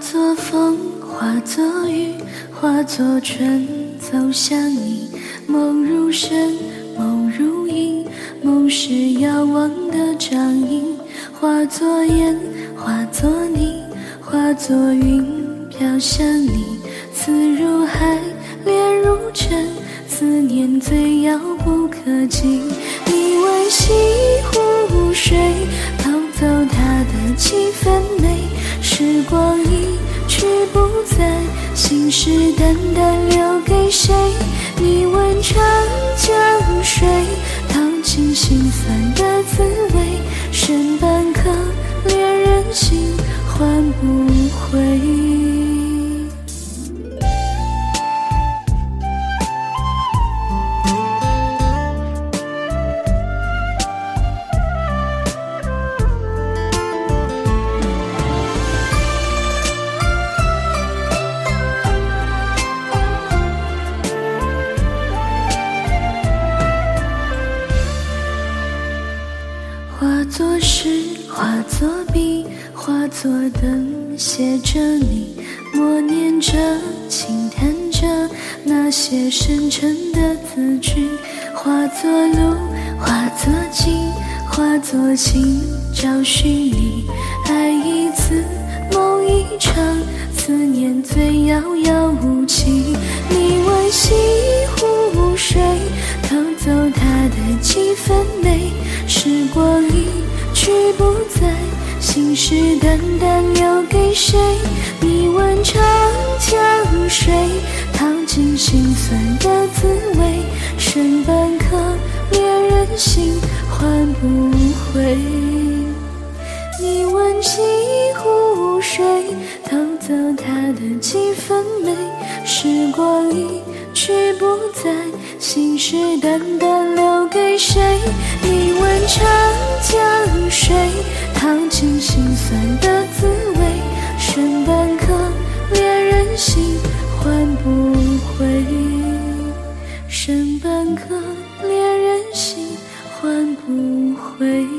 化作雨，化作春，走向你。梦如声，梦如影，梦是遥望的掌印。化作烟，化作泥，化作云，飘向你。思如海，恋如尘，思念最遥不可及。你问西湖水，偷走它的几分美。时光一不再，信誓旦旦留给谁？你问长江水，淘尽心酸的滋味。剩半颗恋人心，换不回。化作灯，写着你，默念着，轻叹着那些深沉的字句。化作路，化作景，化作情，找寻你。爱一次，梦一场，思念最遥遥无期。你问西湖水，偷走它的几分美。时光一去不再，信誓旦旦留给谁？你问长江水，淘尽心酸的滋味。剩半颗恋人心，换不回。你问西湖水，偷走它的几分美。时光一去不再，信誓旦旦留给谁？你问长江尝尽心酸的滋味剩半颗恋人心唤不回。剩半颗恋人心唤不回。